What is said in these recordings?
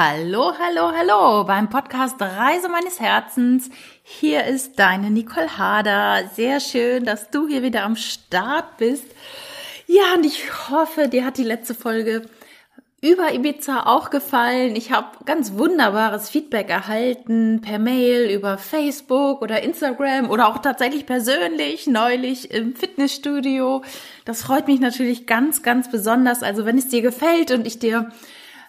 Hallo, hallo, hallo beim Podcast Reise meines Herzens. Hier ist deine Nicole Hader. Sehr schön, dass du hier wieder am Start bist. Ja, und ich hoffe, dir hat die letzte Folge über Ibiza auch gefallen. Ich habe ganz wunderbares Feedback erhalten per Mail, über Facebook oder Instagram oder auch tatsächlich persönlich neulich im Fitnessstudio. Das freut mich natürlich ganz, ganz besonders. Also wenn es dir gefällt und ich dir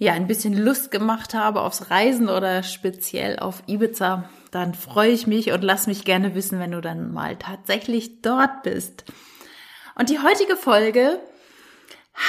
ja ein bisschen Lust gemacht habe aufs Reisen oder speziell auf Ibiza, dann freue ich mich und lass mich gerne wissen, wenn du dann mal tatsächlich dort bist. Und die heutige Folge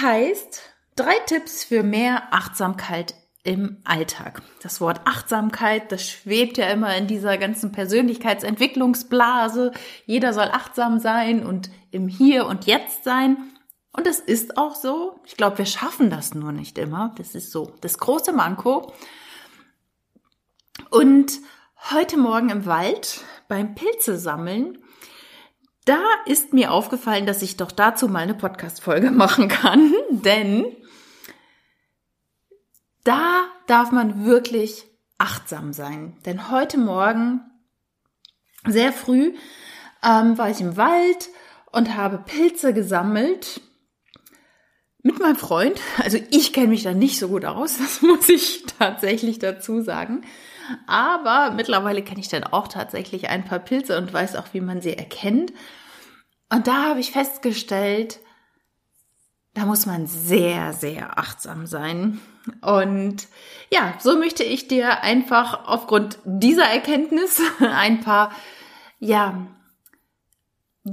heißt drei Tipps für mehr Achtsamkeit im Alltag. Das Wort Achtsamkeit, das schwebt ja immer in dieser ganzen Persönlichkeitsentwicklungsblase. Jeder soll achtsam sein und im Hier und Jetzt sein. Und es ist auch so. Ich glaube, wir schaffen das nur nicht immer. Das ist so das große Manko. Und heute Morgen im Wald beim Pilze sammeln, da ist mir aufgefallen, dass ich doch dazu mal eine Podcast-Folge machen kann, denn da darf man wirklich achtsam sein. Denn heute Morgen, sehr früh, ähm, war ich im Wald und habe Pilze gesammelt mit meinem Freund. Also ich kenne mich da nicht so gut aus, das muss ich tatsächlich dazu sagen. Aber mittlerweile kenne ich dann auch tatsächlich ein paar Pilze und weiß auch, wie man sie erkennt. Und da habe ich festgestellt, da muss man sehr, sehr achtsam sein. Und ja, so möchte ich dir einfach aufgrund dieser Erkenntnis ein paar, ja,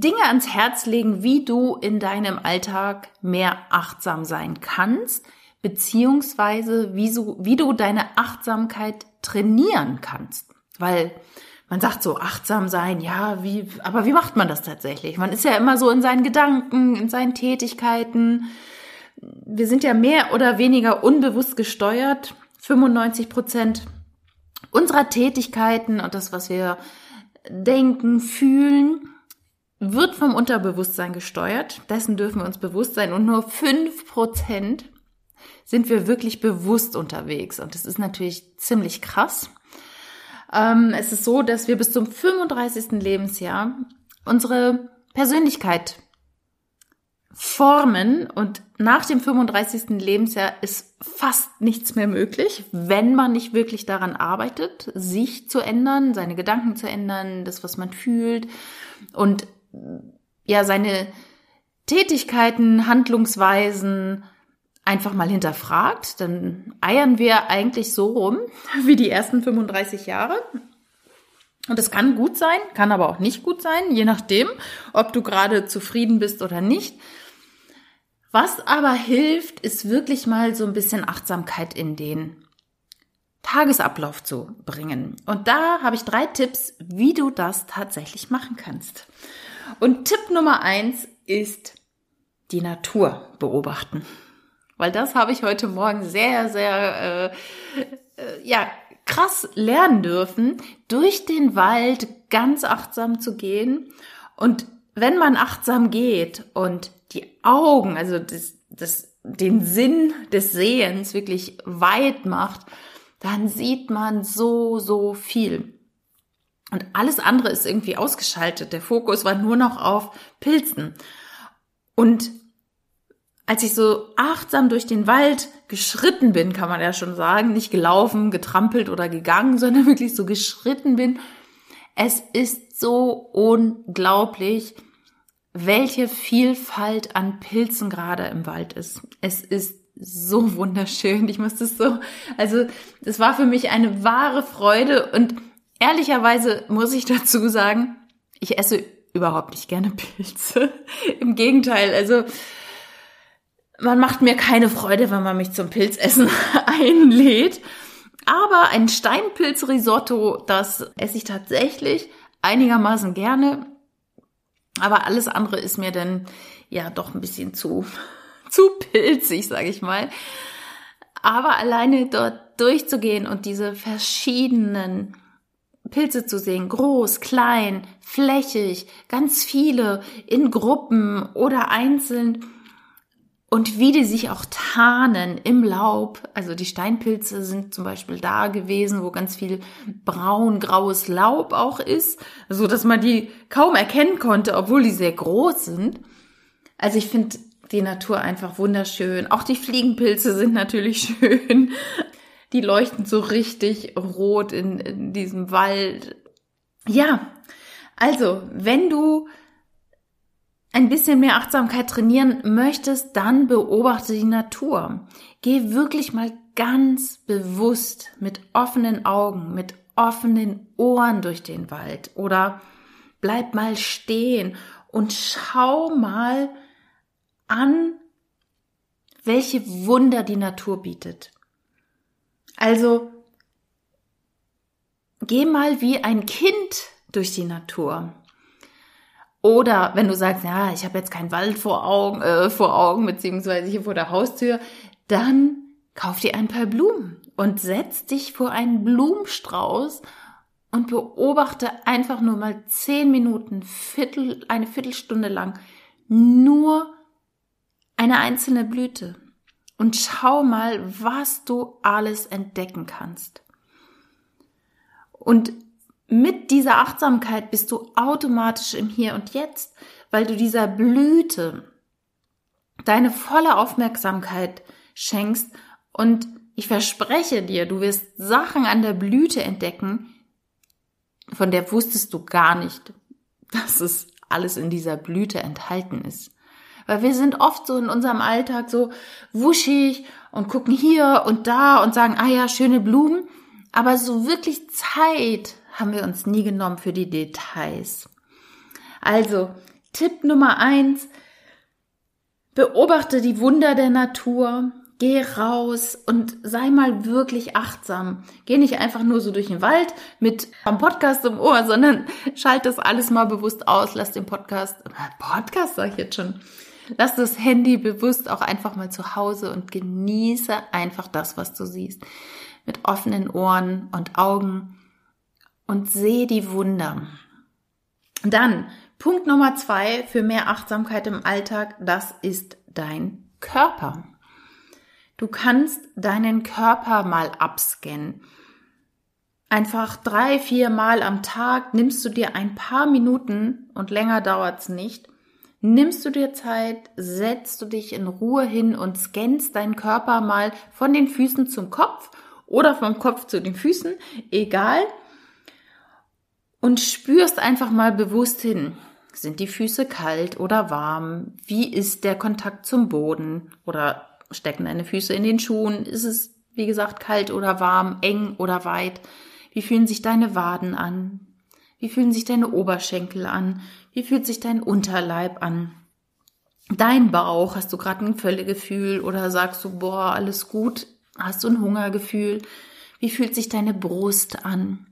Dinge ans Herz legen, wie du in deinem Alltag mehr achtsam sein kannst, beziehungsweise wie, so, wie du deine Achtsamkeit trainieren kannst. Weil man sagt so achtsam sein, ja, wie, aber wie macht man das tatsächlich? Man ist ja immer so in seinen Gedanken, in seinen Tätigkeiten. Wir sind ja mehr oder weniger unbewusst gesteuert. 95 Prozent unserer Tätigkeiten und das, was wir denken, fühlen, wird vom Unterbewusstsein gesteuert. Dessen dürfen wir uns bewusst sein. Und nur fünf Prozent sind wir wirklich bewusst unterwegs. Und das ist natürlich ziemlich krass. Ähm, es ist so, dass wir bis zum 35. Lebensjahr unsere Persönlichkeit formen und nach dem 35. Lebensjahr ist fast nichts mehr möglich, wenn man nicht wirklich daran arbeitet, sich zu ändern, seine Gedanken zu ändern, das, was man fühlt und ja seine Tätigkeiten, Handlungsweisen einfach mal hinterfragt, dann eiern wir eigentlich so rum wie die ersten 35 Jahre. Und es kann gut sein, kann aber auch nicht gut sein, je nachdem, ob du gerade zufrieden bist oder nicht. Was aber hilft, ist wirklich mal so ein bisschen Achtsamkeit in den Tagesablauf zu bringen. Und da habe ich drei Tipps, wie du das tatsächlich machen kannst. Und Tipp Nummer eins ist die Natur beobachten. Weil das habe ich heute Morgen sehr, sehr, äh, äh, ja, krass lernen dürfen, durch den Wald ganz achtsam zu gehen. Und wenn man achtsam geht und die Augen, also das, das, den Sinn des Sehens wirklich weit macht, dann sieht man so, so viel. Und alles andere ist irgendwie ausgeschaltet. Der Fokus war nur noch auf Pilzen. Und als ich so achtsam durch den Wald geschritten bin, kann man ja schon sagen, nicht gelaufen, getrampelt oder gegangen, sondern wirklich so geschritten bin, es ist so unglaublich, welche Vielfalt an Pilzen gerade im Wald ist. Es ist so wunderschön. Ich muss das so, also, das war für mich eine wahre Freude und Ehrlicherweise muss ich dazu sagen, ich esse überhaupt nicht gerne Pilze. Im Gegenteil, also man macht mir keine Freude, wenn man mich zum Pilzessen einlädt. Aber ein Steinpilzrisotto, das esse ich tatsächlich einigermaßen gerne. Aber alles andere ist mir dann ja doch ein bisschen zu, zu pilzig, sage ich mal. Aber alleine dort durchzugehen und diese verschiedenen Pilze zu sehen, groß, klein, flächig, ganz viele, in Gruppen oder einzeln. und wie die sich auch tarnen im Laub. Also die Steinpilze sind zum Beispiel da gewesen, wo ganz viel braun-graues Laub auch ist, so dass man die kaum erkennen konnte, obwohl die sehr groß sind. Also ich finde die Natur einfach wunderschön. Auch die Fliegenpilze sind natürlich schön. Die leuchten so richtig rot in, in diesem Wald. Ja, also, wenn du ein bisschen mehr Achtsamkeit trainieren möchtest, dann beobachte die Natur. Geh wirklich mal ganz bewusst mit offenen Augen, mit offenen Ohren durch den Wald oder bleib mal stehen und schau mal an, welche Wunder die Natur bietet. Also geh mal wie ein Kind durch die Natur. Oder wenn du sagst, ja, ich habe jetzt keinen Wald vor Augen, äh, vor Augen, beziehungsweise hier vor der Haustür, dann kauf dir ein paar Blumen und setz dich vor einen Blumenstrauß und beobachte einfach nur mal zehn Minuten, Viertel, eine Viertelstunde lang nur eine einzelne Blüte und schau mal, was du alles entdecken kannst. Und mit dieser Achtsamkeit bist du automatisch im Hier und Jetzt, weil du dieser Blüte deine volle Aufmerksamkeit schenkst und ich verspreche dir, du wirst Sachen an der Blüte entdecken, von der wusstest du gar nicht, dass es alles in dieser Blüte enthalten ist. Weil wir sind oft so in unserem Alltag so wuschig und gucken hier und da und sagen, ah ja, schöne Blumen. Aber so wirklich Zeit haben wir uns nie genommen für die Details. Also, Tipp Nummer eins, beobachte die Wunder der Natur, geh raus und sei mal wirklich achtsam. Geh nicht einfach nur so durch den Wald mit einem Podcast im Ohr, sondern schalt das alles mal bewusst aus. Lass den Podcast, Podcast sag ich jetzt schon, lass das Handy bewusst auch einfach mal zu Hause und genieße einfach das, was du siehst. Mit offenen Ohren und Augen und sehe die Wunder. Dann Punkt Nummer zwei für mehr Achtsamkeit im Alltag, das ist dein Körper. Du kannst deinen Körper mal abscannen. Einfach drei, vier Mal am Tag nimmst du dir ein paar Minuten und länger dauert's nicht. Nimmst du dir Zeit, setzt du dich in Ruhe hin und scannst deinen Körper mal von den Füßen zum Kopf oder vom Kopf zu den Füßen, egal und spürst einfach mal bewusst hin. Sind die Füße kalt oder warm? Wie ist der Kontakt zum Boden? Oder stecken deine Füße in den Schuhen? Ist es, wie gesagt, kalt oder warm, eng oder weit? Wie fühlen sich deine Waden an? Wie fühlen sich deine Oberschenkel an? Wie fühlt sich dein Unterleib an? Dein Bauch, hast du gerade ein Völlegefühl oder sagst du, boah, alles gut? Hast du ein Hungergefühl? Wie fühlt sich deine Brust an?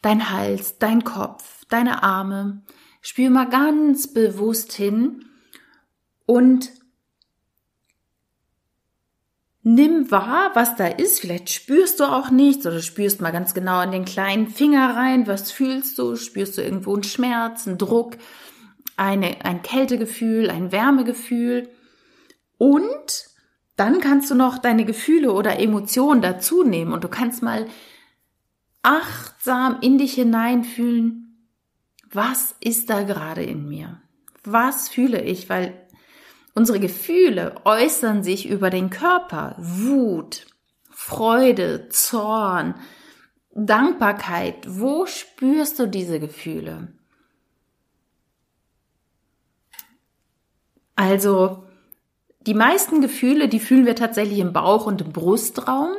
dein Hals, dein Kopf, deine Arme. Spür mal ganz bewusst hin und nimm wahr, was da ist. Vielleicht spürst du auch nichts oder spürst mal ganz genau in den kleinen Finger rein. Was fühlst du? Spürst du irgendwo einen Schmerz, einen Druck, eine, ein Kältegefühl, ein Wärmegefühl? Und dann kannst du noch deine Gefühle oder Emotionen dazu nehmen und du kannst mal achtsam in dich hineinfühlen, was ist da gerade in mir? Was fühle ich? Weil unsere Gefühle äußern sich über den Körper. Wut, Freude, Zorn, Dankbarkeit. Wo spürst du diese Gefühle? Also, die meisten Gefühle, die fühlen wir tatsächlich im Bauch und im Brustraum.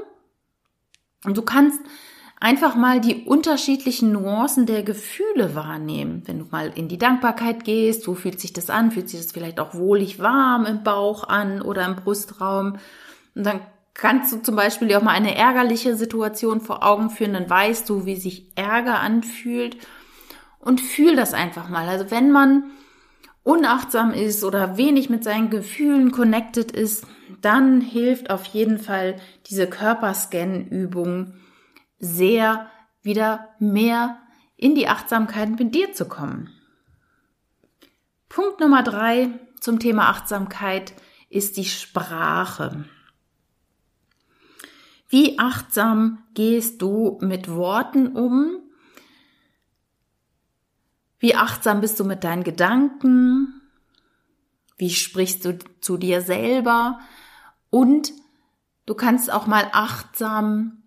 Und du kannst einfach mal die unterschiedlichen Nuancen der Gefühle wahrnehmen. Wenn du mal in die Dankbarkeit gehst, wo fühlt sich das an? Fühlt sich das vielleicht auch wohlig warm im Bauch an oder im Brustraum? Und dann kannst du zum Beispiel auch mal eine ärgerliche Situation vor Augen führen, dann weißt du, wie sich Ärger anfühlt und fühl das einfach mal. Also wenn man unachtsam ist oder wenig mit seinen Gefühlen connected ist, dann hilft auf jeden Fall diese Körperscan-Übung, sehr wieder mehr in die Achtsamkeit mit dir zu kommen. Punkt Nummer drei, zum Thema Achtsamkeit ist die Sprache. Wie achtsam gehst du mit Worten um? Wie achtsam bist du mit deinen Gedanken? Wie sprichst du zu dir selber? Und du kannst auch mal achtsam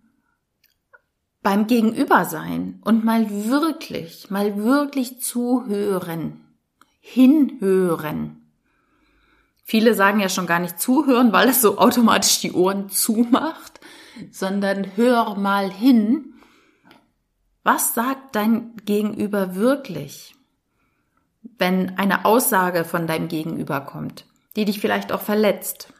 beim Gegenüber sein und mal wirklich, mal wirklich zuhören, hinhören. Viele sagen ja schon gar nicht zuhören, weil es so automatisch die Ohren zumacht, sondern hör mal hin. Was sagt dein Gegenüber wirklich? Wenn eine Aussage von deinem Gegenüber kommt, die dich vielleicht auch verletzt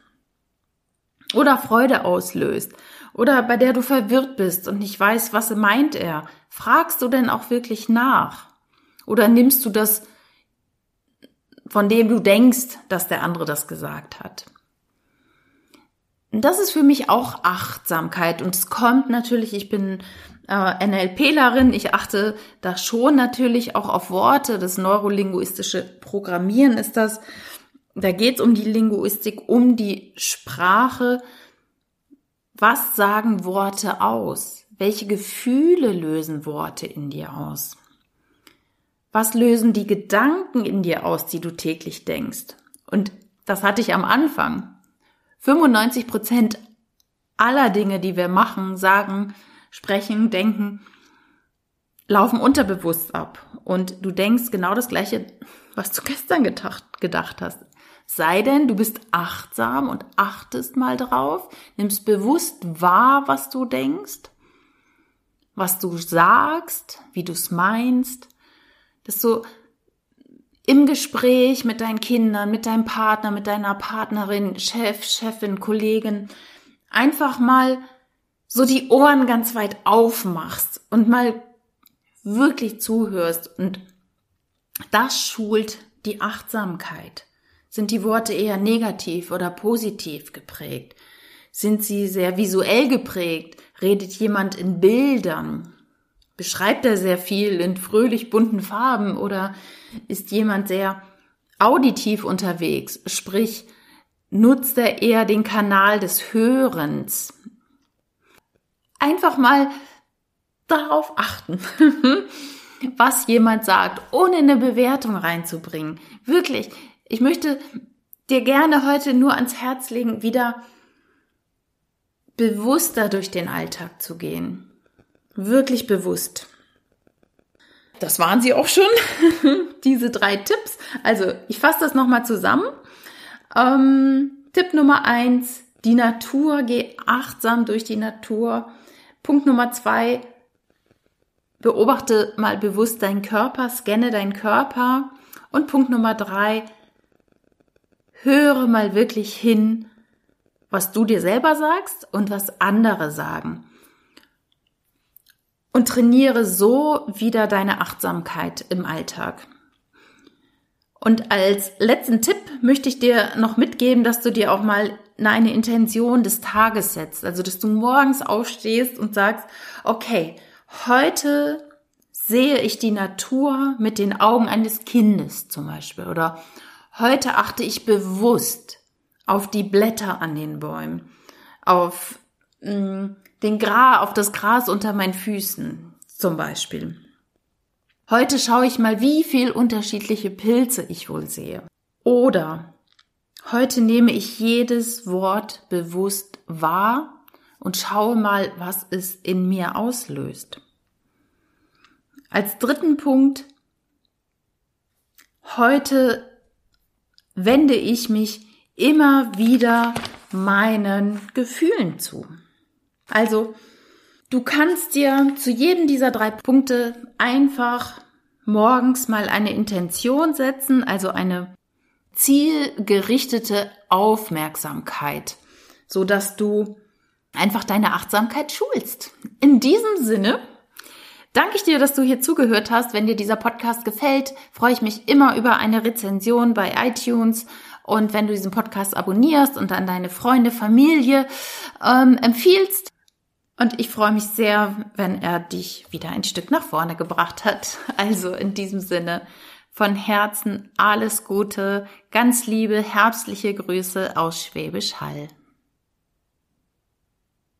oder Freude auslöst oder bei der du verwirrt bist und nicht weißt, was meint er, fragst du denn auch wirklich nach? Oder nimmst du das, von dem du denkst, dass der andere das gesagt hat? Das ist für mich auch Achtsamkeit und es kommt natürlich, ich bin äh, NLPlerin, ich achte da schon natürlich auch auf Worte, das neurolinguistische Programmieren ist das. Da geht es um die Linguistik, um die Sprache. Was sagen Worte aus? Welche Gefühle lösen Worte in dir aus? Was lösen die Gedanken in dir aus, die du täglich denkst? Und das hatte ich am Anfang. 95 Prozent aller Dinge, die wir machen, sagen, sprechen, denken, laufen unterbewusst ab. Und du denkst genau das Gleiche, was du gestern gedacht, gedacht hast. Sei denn, du bist achtsam und achtest mal drauf, nimmst bewusst wahr, was du denkst, was du sagst, wie du es meinst, dass du im Gespräch mit deinen Kindern, mit deinem Partner, mit deiner Partnerin, Chef, Chefin, Kollegin, einfach mal so die Ohren ganz weit aufmachst und mal wirklich zuhörst und das schult die Achtsamkeit. Sind die Worte eher negativ oder positiv geprägt? Sind sie sehr visuell geprägt? Redet jemand in Bildern? Beschreibt er sehr viel in fröhlich bunten Farben oder ist jemand sehr auditiv unterwegs? Sprich, nutzt er eher den Kanal des Hörens? Einfach mal darauf achten, was jemand sagt, ohne eine Bewertung reinzubringen. Wirklich, ich möchte dir gerne heute nur ans Herz legen, wieder bewusster durch den Alltag zu gehen wirklich bewusst. Das waren sie auch schon, diese drei Tipps. Also ich fasse das nochmal zusammen. Ähm, Tipp Nummer eins, die Natur, geh achtsam durch die Natur. Punkt Nummer zwei, beobachte mal bewusst deinen Körper, scanne deinen Körper. Und Punkt Nummer drei, höre mal wirklich hin, was du dir selber sagst und was andere sagen und trainiere so wieder deine Achtsamkeit im Alltag. Und als letzten Tipp möchte ich dir noch mitgeben, dass du dir auch mal eine Intention des Tages setzt. Also, dass du morgens aufstehst und sagst, okay, heute sehe ich die Natur mit den Augen eines Kindes zum Beispiel. Oder heute achte ich bewusst auf die Blätter an den Bäumen, auf mh, mm, den Gra auf das Gras unter meinen Füßen zum Beispiel. Heute schaue ich mal, wie viel unterschiedliche Pilze ich wohl sehe. Oder heute nehme ich jedes Wort bewusst wahr und schaue mal, was es in mir auslöst. Als dritten Punkt, heute wende ich mich immer wieder meinen Gefühlen zu. Also, du kannst dir zu jedem dieser drei Punkte einfach morgens mal eine Intention setzen, also eine zielgerichtete Aufmerksamkeit, so dass du einfach deine Achtsamkeit schulst. In diesem Sinne danke ich dir, dass du hier zugehört hast. Wenn dir dieser Podcast gefällt, freue ich mich immer über eine Rezension bei iTunes und wenn du diesen Podcast abonnierst und an deine Freunde, Familie ähm, empfiehlst. Und ich freue mich sehr, wenn er dich wieder ein Stück nach vorne gebracht hat. Also in diesem Sinne, von Herzen alles Gute, ganz liebe herbstliche Grüße aus Schwäbisch Hall.